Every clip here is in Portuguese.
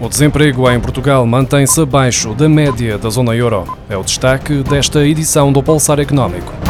O desemprego em Portugal mantém-se abaixo da média da zona euro. É o destaque desta edição do Pulsar Económico.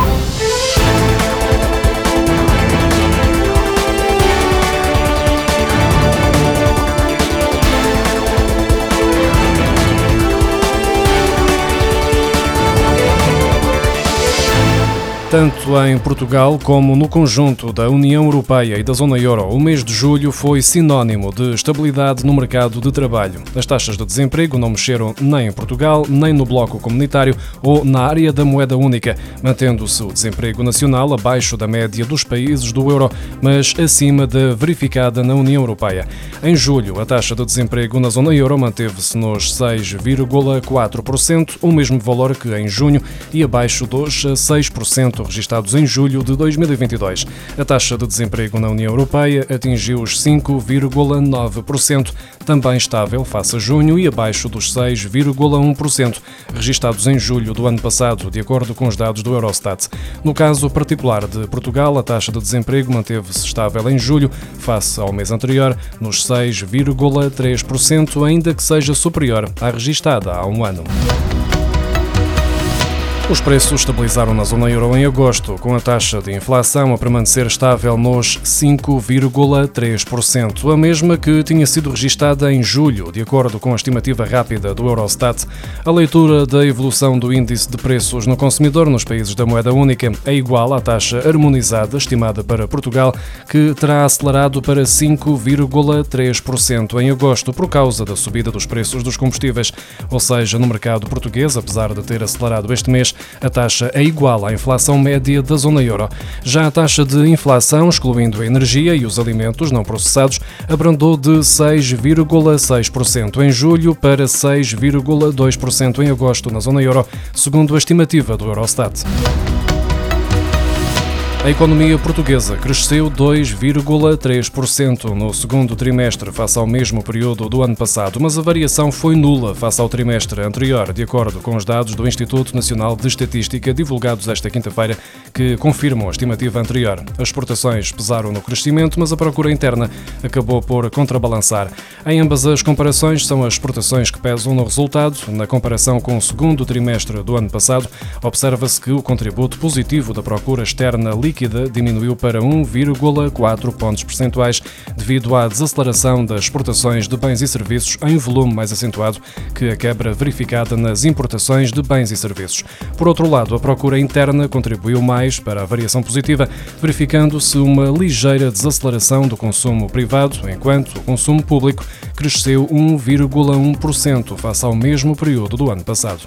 Tanto em Portugal como no conjunto da União Europeia e da Zona Euro, o mês de julho foi sinónimo de estabilidade no mercado de trabalho. As taxas de desemprego não mexeram nem em Portugal, nem no bloco comunitário ou na área da moeda única, mantendo-se o desemprego nacional abaixo da média dos países do euro, mas acima da verificada na União Europeia. Em julho, a taxa de desemprego na Zona Euro manteve-se nos 6,4%, o mesmo valor que em junho, e abaixo dos 6% registados em julho de 2022. A taxa de desemprego na União Europeia atingiu os 5,9%, também estável face a junho e abaixo dos 6,1% registados em julho do ano passado, de acordo com os dados do Eurostat. No caso particular de Portugal, a taxa de desemprego manteve-se estável em julho face ao mês anterior, nos 6,3%, ainda que seja superior à registada há um ano. Os preços estabilizaram na zona euro em agosto, com a taxa de inflação a permanecer estável nos 5,3%, a mesma que tinha sido registada em julho, de acordo com a estimativa rápida do Eurostat. A leitura da evolução do índice de preços no consumidor nos países da moeda única é igual à taxa harmonizada estimada para Portugal, que terá acelerado para 5,3% em agosto por causa da subida dos preços dos combustíveis. Ou seja, no mercado português, apesar de ter acelerado este mês, a taxa é igual à inflação média da zona euro. Já a taxa de inflação, excluindo a energia e os alimentos não processados, abrandou de 6,6% em julho para 6,2% em agosto na zona euro, segundo a estimativa do Eurostat. A economia portuguesa cresceu 2,3% no segundo trimestre face ao mesmo período do ano passado, mas a variação foi nula face ao trimestre anterior, de acordo com os dados do Instituto Nacional de Estatística divulgados esta quinta-feira, que confirmam a estimativa anterior. As exportações pesaram no crescimento, mas a procura interna acabou por contrabalançar. Em ambas as comparações, são as exportações que pesam no resultado. Na comparação com o segundo trimestre do ano passado, observa-se que o contributo positivo da procura externa líquida líquida diminuiu para 1,4 pontos percentuais devido à desaceleração das exportações de bens e serviços em volume mais acentuado que a quebra verificada nas importações de bens e serviços. Por outro lado, a procura interna contribuiu mais para a variação positiva, verificando-se uma ligeira desaceleração do consumo privado, enquanto o consumo público cresceu 1,1% face ao mesmo período do ano passado.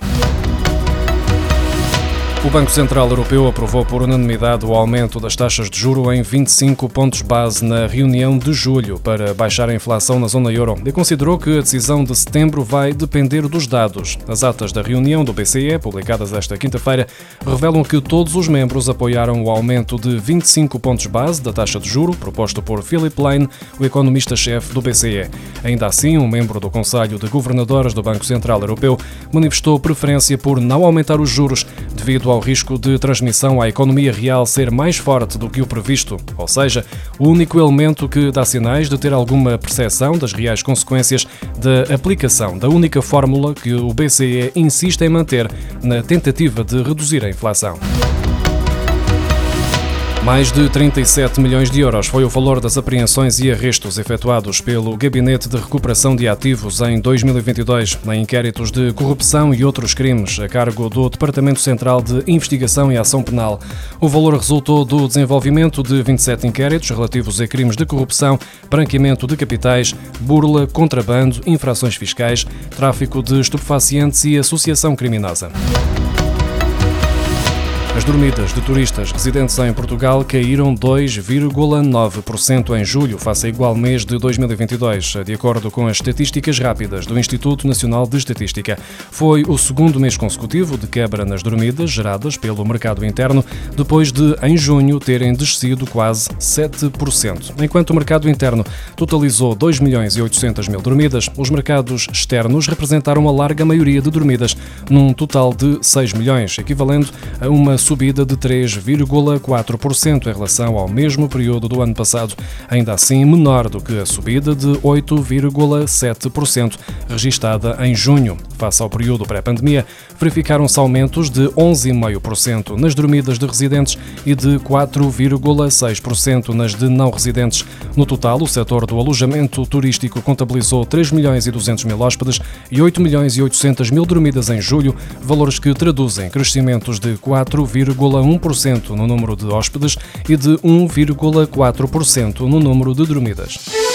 O Banco Central Europeu aprovou por unanimidade o aumento das taxas de juro em 25 pontos base na reunião de julho para baixar a inflação na zona euro e considerou que a decisão de setembro vai depender dos dados. As atas da reunião do BCE, publicadas esta quinta-feira, revelam que todos os membros apoiaram o aumento de 25 pontos base da taxa de juro proposto por Philip Lane, o economista-chefe do BCE. Ainda assim, um membro do Conselho de Governadores do Banco Central Europeu manifestou preferência por não aumentar os juros devido ao risco de transmissão à economia real ser mais forte do que o previsto, ou seja, o único elemento que dá sinais de ter alguma percepção das reais consequências da aplicação da única fórmula que o BCE insiste em manter na tentativa de reduzir a inflação. Mais de 37 milhões de euros foi o valor das apreensões e arrestos efetuados pelo Gabinete de Recuperação de Ativos em 2022, em inquéritos de corrupção e outros crimes, a cargo do Departamento Central de Investigação e Ação Penal. O valor resultou do desenvolvimento de 27 inquéritos relativos a crimes de corrupção, branqueamento de capitais, burla, contrabando, infrações fiscais, tráfico de estupefacientes e associação criminosa. As dormidas de turistas residentes em Portugal caíram 2,9% em julho, face a igual mês de 2022, de acordo com as estatísticas rápidas do Instituto Nacional de Estatística. Foi o segundo mês consecutivo de quebra nas dormidas geradas pelo mercado interno, depois de, em junho, terem descido quase 7%. Enquanto o mercado interno totalizou 2 milhões e 800 mil dormidas, os mercados externos representaram a larga maioria de dormidas, num total de 6 milhões, equivalendo a uma subida de 3,4% em relação ao mesmo período do ano passado, ainda assim menor do que a subida de 8,7% registada em junho. Face ao período pré-pandemia, verificaram-se aumentos de 11,5% nas dormidas de residentes e de 4,6% nas de não residentes. No total, o setor do alojamento turístico contabilizou 3 milhões e 200 mil hóspedes e 8 milhões e 800 mil dormidas em julho, valores que traduzem crescimentos de 4,1% no número de hóspedes e de 1,4% no número de dormidas.